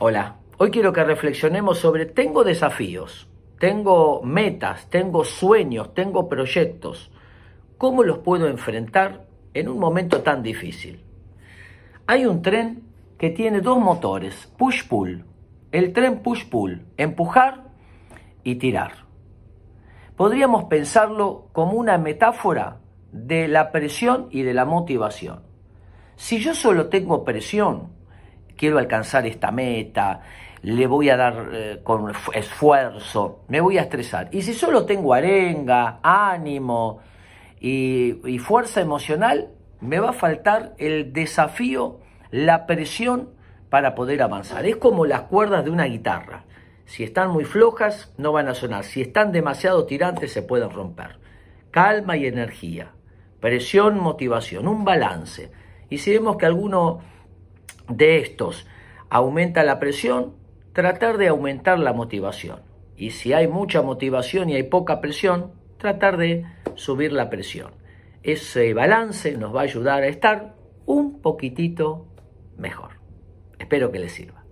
Hola, hoy quiero que reflexionemos sobre tengo desafíos, tengo metas, tengo sueños, tengo proyectos. ¿Cómo los puedo enfrentar en un momento tan difícil? Hay un tren que tiene dos motores, push-pull. El tren push-pull, empujar y tirar. Podríamos pensarlo como una metáfora de la presión y de la motivación. Si yo solo tengo presión, quiero alcanzar esta meta, le voy a dar eh, con esfuerzo, me voy a estresar. Y si solo tengo arenga, ánimo y, y fuerza emocional, me va a faltar el desafío, la presión para poder avanzar. Es como las cuerdas de una guitarra. Si están muy flojas, no van a sonar. Si están demasiado tirantes, se pueden romper. Calma y energía. Presión, motivación, un balance. Y si vemos que alguno de estos aumenta la presión, tratar de aumentar la motivación. Y si hay mucha motivación y hay poca presión, tratar de subir la presión. Ese balance nos va a ayudar a estar un poquitito mejor. Espero que les sirva.